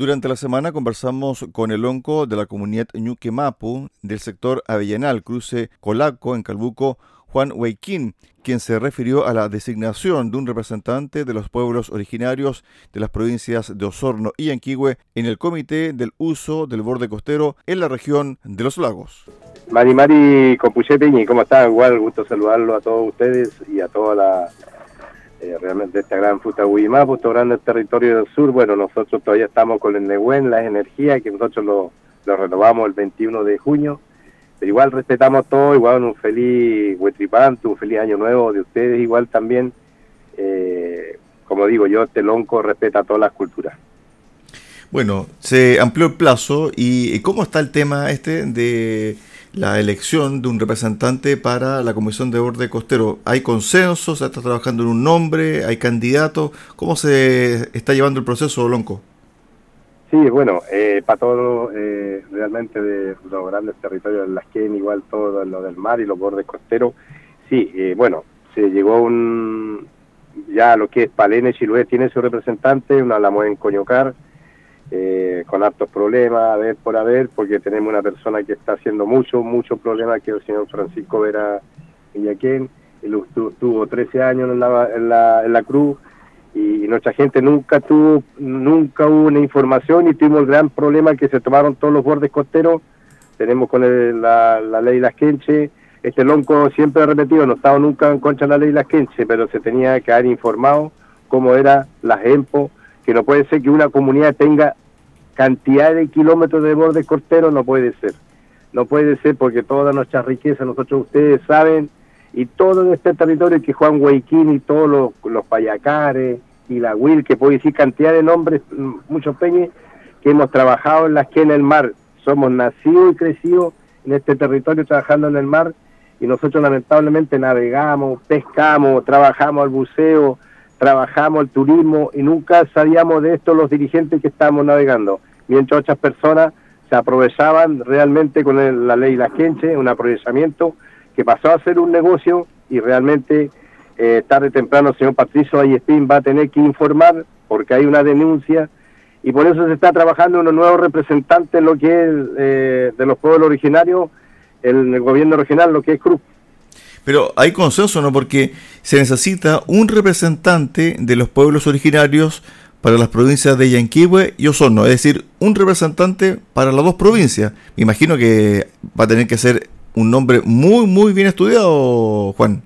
Durante la semana conversamos con el onco de la comunidad Ñuquemapu del sector Avellanal, cruce Colaco en Calbuco, Juan Huayquín, quien se refirió a la designación de un representante de los pueblos originarios de las provincias de Osorno y Anquihue en el Comité del Uso del Borde Costero en la región de los lagos. Mari Mari ¿cómo están? Igual gusto saludarlo a todos ustedes y a toda la eh, realmente esta gran fruta Huimapu, este grande territorio del sur, bueno, nosotros todavía estamos con el Nehuen, las energías, que nosotros lo, renovamos el 21 de junio, pero igual respetamos todo, igual un feliz Huetripanto, un feliz año nuevo de ustedes, igual también, eh, como digo yo, este lonco respeta todas las culturas. Bueno, se amplió el plazo y ¿cómo está el tema este de la elección de un representante para la Comisión de Borde Costero. ¿Hay consenso? ¿Se está trabajando en un nombre? ¿Hay candidatos? ¿Cómo se está llevando el proceso, Lonco? Sí, bueno, eh, para todo eh, realmente de los grandes territorios de las que igual todo lo del mar y los bordes costeros, sí, eh, bueno, se llegó un, ya lo que es Palene Chilué tiene su representante, una la en Coñocar, eh, con hartos problemas, a ver por haber, porque tenemos una persona que está haciendo mucho, mucho problema, que es el señor Francisco Vera Villaquén, él tuvo 13 años en la, en la, cruz y, nuestra gente nunca tuvo, nunca hubo una información y tuvimos el gran problema que se tomaron todos los bordes costeros, tenemos con la, la ley Las Quenche, este lonco siempre ha repetido, no estaba nunca en contra de la ley Las Quenche, pero se tenía que haber informado cómo era la EMPO, que no puede ser que una comunidad tenga cantidad de kilómetros de borde costero, no puede ser. No puede ser porque toda nuestra riqueza, nosotros ustedes saben, y todo este territorio que Juan Huayquín y todos los, los payacares y la Will, que puede decir cantidad de nombres, mm, muchos peñes, que hemos trabajado en las que en el mar. Somos nacidos y crecidos en este territorio trabajando en el mar y nosotros lamentablemente navegamos, pescamos, trabajamos al buceo, trabajamos el turismo y nunca sabíamos de esto los dirigentes que estábamos navegando, mientras otras personas se aprovechaban realmente con la ley La Gente, un aprovechamiento que pasó a ser un negocio y realmente eh, tarde o temprano el señor Patricio Ayespín va a tener que informar porque hay una denuncia y por eso se está trabajando unos nuevos representantes en lo que es eh, de los pueblos originarios, en el gobierno regional, lo que es Cruz. Pero hay consenso, ¿no? Porque se necesita un representante de los pueblos originarios para las provincias de Yanquihue y Osorno, es decir, un representante para las dos provincias. Me imagino que va a tener que ser un nombre muy, muy bien estudiado, Juan.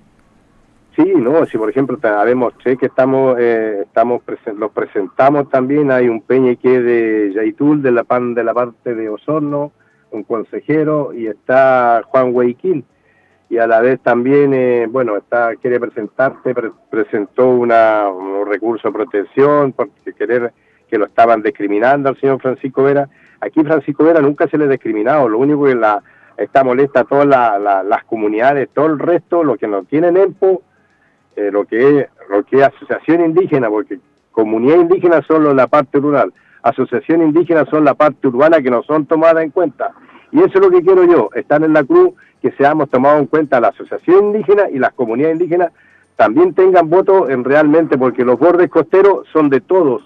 Sí, no, si por ejemplo sabemos que estamos, eh, estamos los presentamos también, hay un peñeque de Yaitul, de la, pan, de la parte de Osorno, un consejero, y está Juan Huayquín y a la vez también, eh, bueno, está quiere presentarte, presentó una, un recurso de protección porque querer que lo estaban discriminando al señor Francisco Vera. Aquí Francisco Vera nunca se le ha discriminado, lo único que la, está molesta a todas las comunidades, todo el resto, lo que no tienen EMPO, eh, lo que es lo que asociación indígena, porque comunidad indígena solo la parte rural, asociación indígena son la parte urbana que no son tomadas en cuenta. Y eso es lo que quiero yo, estar en la cruz que seamos tomados en cuenta la asociación indígena y las comunidades indígenas también tengan voto en realmente, porque los bordes costeros son de todos.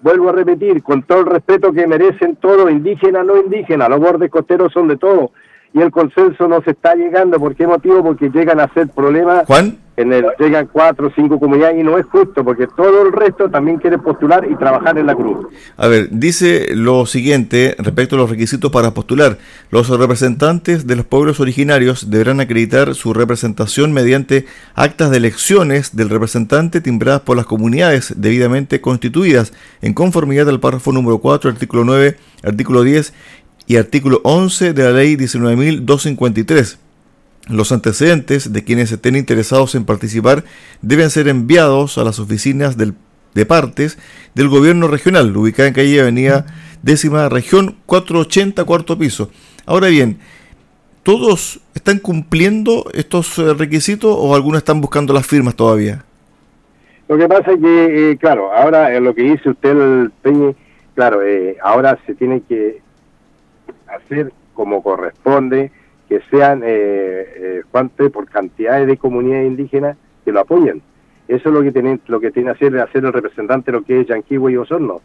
Vuelvo a repetir, con todo el respeto que merecen todos, indígenas, no indígenas, los bordes costeros son de todos. Y el consenso no se está llegando, ¿por qué motivo? Porque llegan a ser problemas. Juan en el llegan cuatro o cinco comunidades y no es justo porque todo el resto también quiere postular y trabajar en la cruz. A ver, dice lo siguiente respecto a los requisitos para postular. Los representantes de los pueblos originarios deberán acreditar su representación mediante actas de elecciones del representante timbradas por las comunidades debidamente constituidas en conformidad al párrafo número 4, artículo 9, artículo 10 y artículo 11 de la ley 19.253 los antecedentes de quienes estén interesados en participar deben ser enviados a las oficinas del, de partes del gobierno regional, ubicada en calle Avenida Décima Región 480, cuarto piso. Ahora bien, ¿todos están cumpliendo estos eh, requisitos o algunos están buscando las firmas todavía? Lo que pasa es que, eh, claro, ahora lo que dice usted, el Peñe, claro, eh, ahora se tiene que hacer como corresponde que sean eh, eh, por cantidades de comunidades indígenas que lo apoyen. Eso es lo que tiene, lo que tiene hacer, hacer el representante lo que es Yanquihue y Osorno.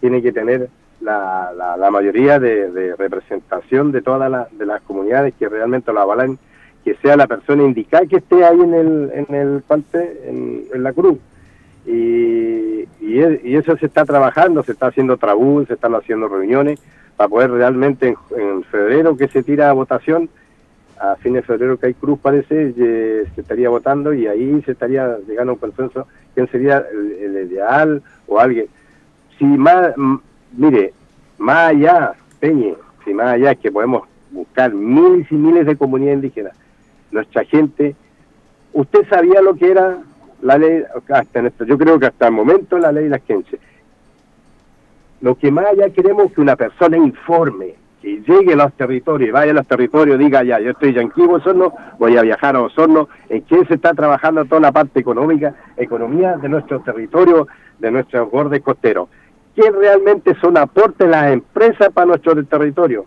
Tiene que tener la, la, mayoría de, representación de todas de las comunidades que realmente lo avalan, que sea la persona indicada que esté ahí en el, en el en, la cruz. Y, y, eso se está trabajando, se está haciendo trabú, se están haciendo reuniones para poder realmente en, febrero que se tira a votación, a fines de febrero que hay cruz parece, se estaría votando y ahí se estaría llegando a un consenso quién sería el ideal o alguien. Si más, mire, más allá, Peñe, si más allá que podemos buscar miles y miles de comunidades indígenas, nuestra gente, ¿usted sabía lo que era la ley, hasta en yo creo que hasta el momento la ley de las quenches? Lo que más allá queremos es que una persona informe, que llegue a los territorios, vaya a los territorios, diga ya, yo estoy en Osorno, voy a viajar a Osorno, en qué se está trabajando toda la parte económica, economía de nuestros territorios, de nuestros bordes costeros que realmente son aportes las empresas para nuestro territorio.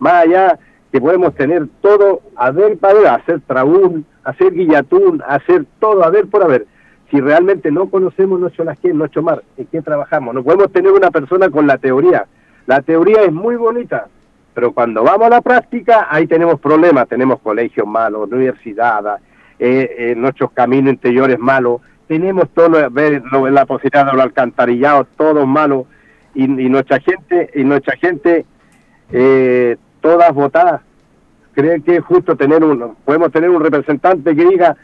Más allá que podemos tener todo a ver para ver, hacer traún, hacer guillatún, hacer todo a ver por a ver. Si realmente no conocemos nuestro nuestro mar, en qué trabajamos, no podemos tener una persona con la teoría. La teoría es muy bonita, pero cuando vamos a la práctica, ahí tenemos problemas. Tenemos colegios malos, universidades, eh, eh, nuestros caminos interiores malos, tenemos todo lo, la posibilidad de los alcantarillados, todo malo, y, nuestra gente, y nuestra gente, eh, todas votadas, creen que es justo tener uno, podemos tener un representante que diga,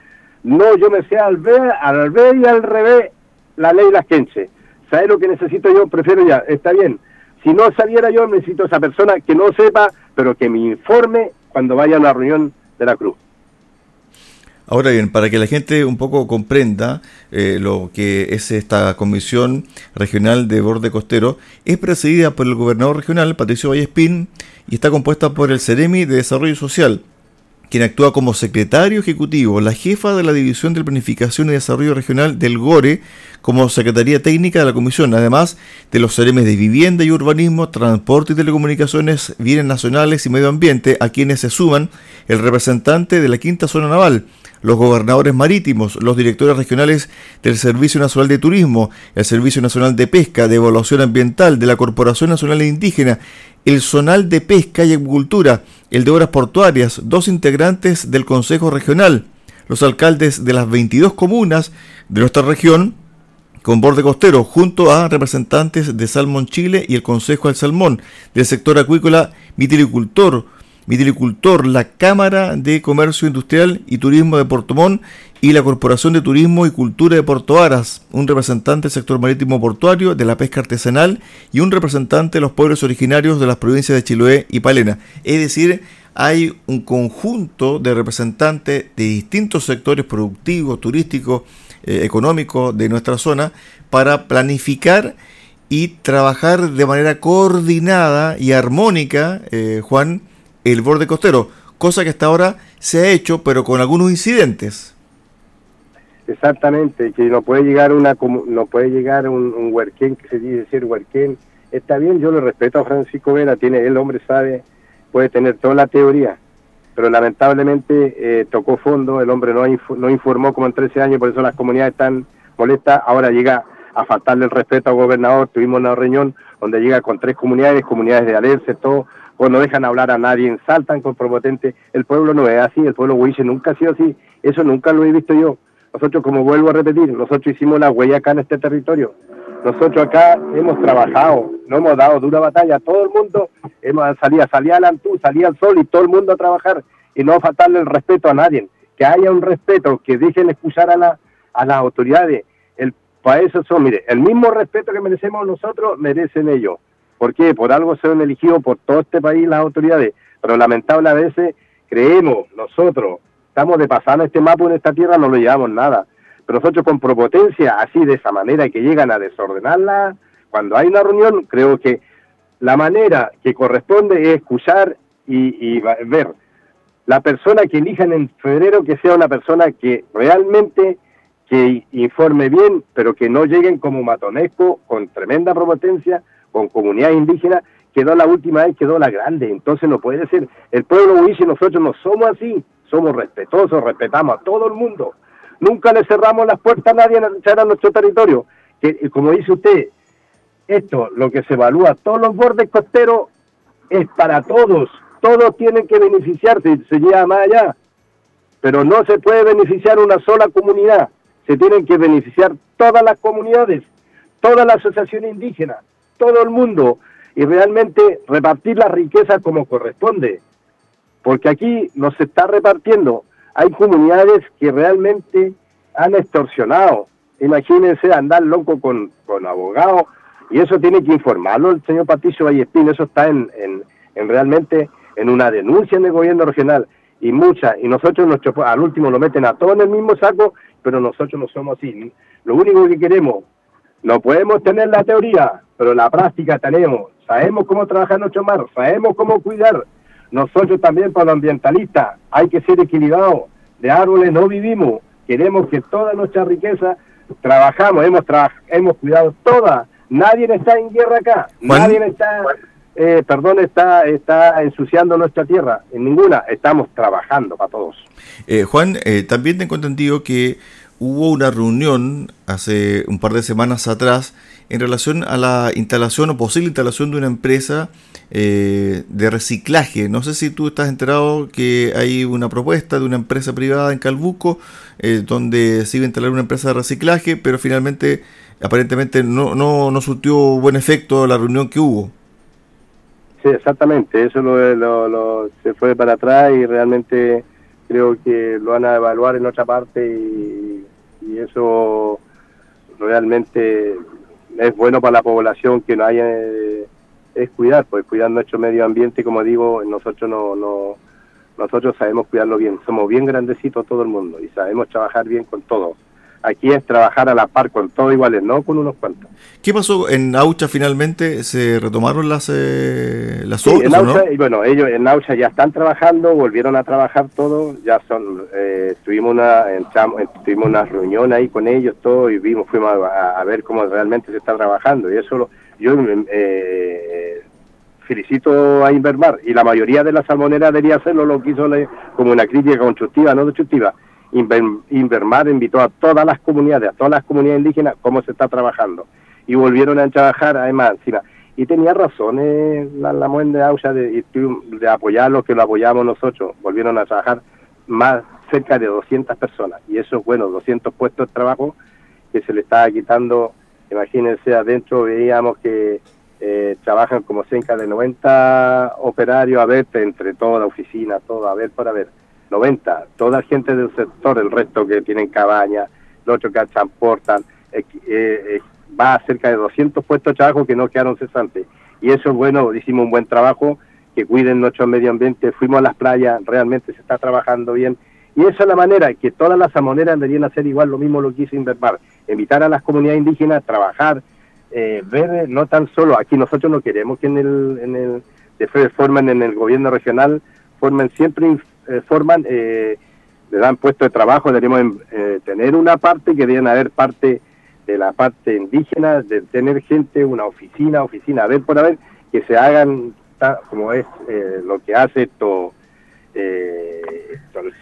no, yo me sé al ver, al ver y al revés la ley las quenche. ¿Sabes lo que necesito yo? Prefiero ya, está bien. Si no saliera yo, necesito esa persona que no sepa, pero que me informe cuando vaya a una reunión de la cruz. Ahora bien, para que la gente un poco comprenda eh, lo que es esta Comisión Regional de Borde Costero, es presidida por el gobernador regional, Patricio Vallespín, y está compuesta por el Ceremi de Desarrollo Social, quien actúa como secretario ejecutivo, la jefa de la División de Planificación y Desarrollo Regional del GORE, como Secretaría Técnica de la Comisión, además de los Ceremes de Vivienda y Urbanismo, Transporte y Telecomunicaciones, Bienes Nacionales y Medio Ambiente, a quienes se suman el representante de la Quinta Zona Naval, los gobernadores marítimos, los directores regionales del Servicio Nacional de Turismo, el Servicio Nacional de Pesca, de Evaluación Ambiental, de la Corporación Nacional Indígena, el Zonal de Pesca y Agricultura, el de Obras Portuarias, dos integrantes del Consejo Regional, los alcaldes de las 22 comunas de nuestra región, con borde costero, junto a representantes de Salmón Chile y el Consejo del Salmón, del sector acuícola vitilicultor, Vitilicultor, la Cámara de Comercio Industrial y Turismo de Portomón y la Corporación de Turismo y Cultura de Porto Aras, un representante del sector marítimo portuario, de la pesca artesanal y un representante de los pueblos originarios de las provincias de Chiloé y Palena. Es decir, hay un conjunto de representantes de distintos sectores productivos, turísticos, eh, económicos de nuestra zona para planificar y trabajar de manera coordinada y armónica, eh, Juan, el borde costero, cosa que hasta ahora se ha hecho, pero con algunos incidentes. Exactamente, que no puede llegar una no puede llegar un, un huerquén que se dice decir huerquén. Está bien, yo lo respeto a Francisco Vera, tiene el hombre sabe, puede tener toda la teoría, pero lamentablemente eh, tocó fondo, el hombre no, no informó como en 13 años, por eso las comunidades están molestas, ahora llega a faltarle el respeto al gobernador, tuvimos una reunión donde llega con tres comunidades, comunidades de Alerce, todo, o no dejan hablar a nadie, saltan con propotente. El pueblo no es así, el pueblo huiche nunca ha sido así, eso nunca lo he visto yo. Nosotros, como vuelvo a repetir, nosotros hicimos la huella acá en este territorio. Nosotros acá hemos trabajado, no hemos dado dura batalla. Todo el mundo hemos salido, salía al Antú, salía al sol y todo el mundo a trabajar y no faltarle el respeto a nadie. Que haya un respeto, que dejen escuchar a, la, a las autoridades. El, para eso son, mire, el mismo respeto que merecemos nosotros, merecen ellos. ¿Por qué? Por algo se han elegido por todo este país las autoridades, pero lamentable a veces creemos nosotros, estamos de pasar este mapa en esta tierra, no lo llevamos nada. Pero nosotros con propotencia, así de esa manera, que llegan a desordenarla, cuando hay una reunión, creo que la manera que corresponde es escuchar y, y ver. La persona que elijan en febrero que sea una persona que realmente que informe bien, pero que no lleguen como matonesco con tremenda propotencia con comunidad indígena, quedó la última vez, quedó la grande. Entonces no puede ser. El pueblo huiche, nosotros no somos así, somos respetuosos, respetamos a todo el mundo. Nunca le cerramos las puertas a nadie a nuestro territorio. Que, como dice usted, esto, lo que se evalúa, todos los bordes costeros, es para todos. Todos tienen que beneficiarse, se lleva más allá. Pero no se puede beneficiar una sola comunidad. Se tienen que beneficiar todas las comunidades, toda la asociación indígena, todo el mundo, y realmente repartir la riqueza como corresponde. Porque aquí no se está repartiendo. Hay comunidades que realmente han extorsionado. Imagínense andar loco con, con abogados y eso tiene que informarlo el señor Patricio Vallespín, eso está en, en, realmente en una denuncia en el gobierno regional y muchas, y nosotros al último lo meten a todos en el mismo saco, pero nosotros no somos así. Lo único que queremos, no podemos tener la teoría, pero la práctica tenemos, sabemos cómo trabajar nuestro mar, sabemos cómo cuidar. Nosotros también para los ambientalistas hay que ser equilibrados, de árboles no vivimos, queremos que toda nuestra riqueza trabajamos, hemos, hemos cuidado toda Nadie está en guerra acá. Nadie está, eh, perdón, está, está ensuciando nuestra tierra. En ninguna. Estamos trabajando para todos. Eh, Juan, eh, también tengo entendido que hubo una reunión hace un par de semanas atrás en relación a la instalación o posible instalación de una empresa de reciclaje. No sé si tú estás enterado que hay una propuesta de una empresa privada en Calbuco donde se iba a instalar una empresa de reciclaje, pero finalmente aparentemente no, no, no surtió buen efecto la reunión que hubo. Sí, exactamente, eso lo, lo, se fue para atrás y realmente creo que lo van a evaluar en otra parte y, y eso realmente es bueno para la población que no haya es cuidar, pues cuidar nuestro medio ambiente, como digo, nosotros no, no nosotros sabemos cuidarlo bien, somos bien grandecitos todo el mundo y sabemos trabajar bien con todos aquí es trabajar a la par con todos iguales, no con unos cuantos. ¿Qué pasó en Aucha finalmente? ¿Se retomaron las, eh, las sí, en Aucha, y bueno, ellos en Aucha ya están trabajando, volvieron a trabajar todo, ya son, eh, tuvimos una, entramos, tuvimos una reunión ahí con ellos, todo, y vimos, fuimos a, ver cómo realmente se está trabajando, y eso lo, yo eh, felicito a Invermar, y la mayoría de las salmoneras debería hacerlo, lo quiso como una crítica constructiva, no destructiva, Invermar invitó a todas las comunidades, a todas las comunidades indígenas, cómo se está trabajando. Y volvieron a trabajar, además, encima. Y tenía razón eh, la, la de Aucha de, de apoyar lo que lo apoyamos nosotros. Volvieron a trabajar más cerca de 200 personas. Y eso es bueno, 200 puestos de trabajo que se le estaba quitando. Imagínense, adentro veíamos que eh, trabajan como cerca de 90 operarios, a ver, entre toda la oficina, todo, a ver, para ver 90, toda la gente del sector, el resto que tienen cabañas, los otros que transportan, eh, eh, va a cerca de 200 puestos de trabajo que no quedaron cesantes. Y eso es bueno, hicimos un buen trabajo, que cuiden nuestro medio ambiente, fuimos a las playas, realmente se está trabajando bien. Y esa es la manera que todas las salmoneras deberían hacer igual lo mismo lo que hizo Invermar, invitar a las comunidades indígenas a trabajar, eh, ver, no tan solo, aquí nosotros no queremos que en el, en el, de formen en el gobierno regional, formen siempre eh, forman, eh, le dan puesto de trabajo, deberíamos eh, tener una parte que deben haber parte de la parte indígena, de tener gente, una oficina, oficina, a ver por a ver, que se hagan como es lo que hace esto, eh,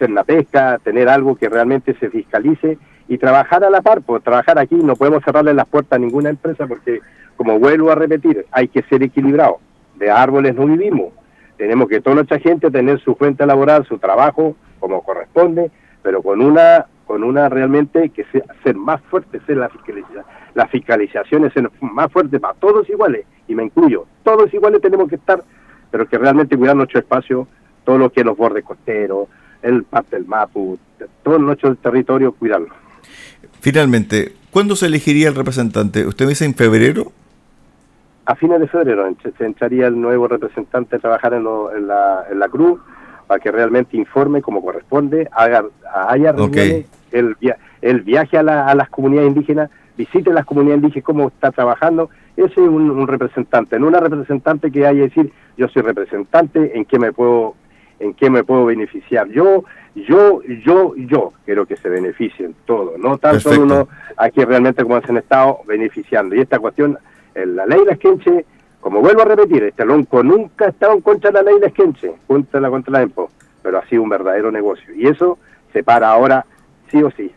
la pesca, tener algo que realmente se fiscalice y trabajar a la par, pues trabajar aquí, no podemos cerrarle las puertas a ninguna empresa porque, como vuelvo a repetir, hay que ser equilibrado. De árboles no vivimos, tenemos que toda nuestra gente tener su cuenta laboral, su trabajo como corresponde, pero con una con una realmente que sea, ser más fuerte, ser la fiscalización, la fiscalización es ser más fuerte para todos iguales, y me incluyo, todos iguales tenemos que estar, pero que realmente cuidar nuestro espacio, todo lo que es los bordes costeros, el parte del Mapu, todo nuestro territorio, cuidarlo. Finalmente, ¿cuándo se elegiría el representante? ¿Usted me dice en febrero? A fines de febrero se entraría el nuevo representante a trabajar en, la, en la cruz para que realmente informe como corresponde, haga, haya reuniones, el, el viaje a, la, a las comunidades indígenas, visite las comunidades indígenas, cómo está trabajando, ese es un, representante, no una representante que haya decir, yo soy representante, en qué me puedo en qué me puedo beneficiar. Yo, yo, yo, yo quiero que se beneficien todos, no tan solo uno aquí realmente como se han estado beneficiando. Y esta cuestión en la ley de Esquenche, como vuelvo a repetir, este lonco nunca ha estado en contra de la ley de Esquenche, contra la contra la EMPO, pero ha sido un verdadero negocio. Y eso se para ahora sí o sí.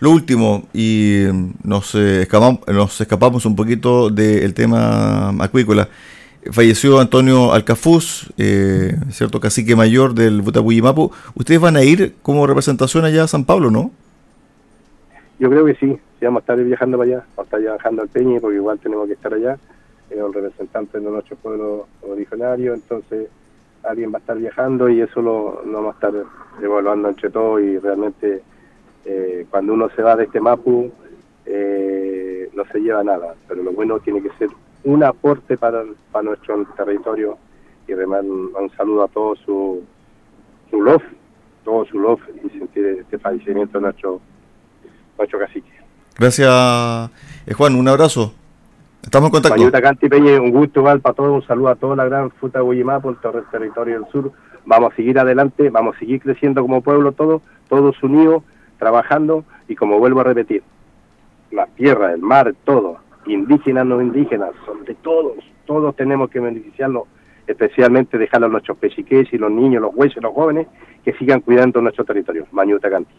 Lo último, y nos, eh, escapamos, nos escapamos un poquito del tema acuícola. Falleció Antonio Alcafuz, eh, cierto cacique mayor del Butapuyimapu. ¿Ustedes van a ir como representación allá a San Pablo, no? Yo creo que sí, a estar viajando para allá, vamos a estar viajando al Peñi, porque igual tenemos que estar allá. Es un representante de nuestro pueblo originario, entonces alguien va a estar viajando y eso lo, lo vamos a estar evaluando entre todos y realmente eh, cuando uno se va de este Mapu eh, no se lleva nada, pero lo bueno tiene que ser un aporte para, para nuestro territorio y además un, saludo a todo su, su love, todo su love y sentir este fallecimiento de nuestro, nuestro cacique. Gracias, eh, Juan, un abrazo. Estamos en contacto. Canti Peña, un gusto para todos, un saludo a toda la gran fruta de el territorio del sur. Vamos a seguir adelante, vamos a seguir creciendo como pueblo todo, todos unidos trabajando y como vuelvo a repetir, la tierra, el mar, todo, indígenas, no indígenas, son de todos, todos tenemos que beneficiarnos, especialmente dejar a nuestros pechiques y los niños, los huesos, los jóvenes, que sigan cuidando nuestro territorio. Mañuta Canti.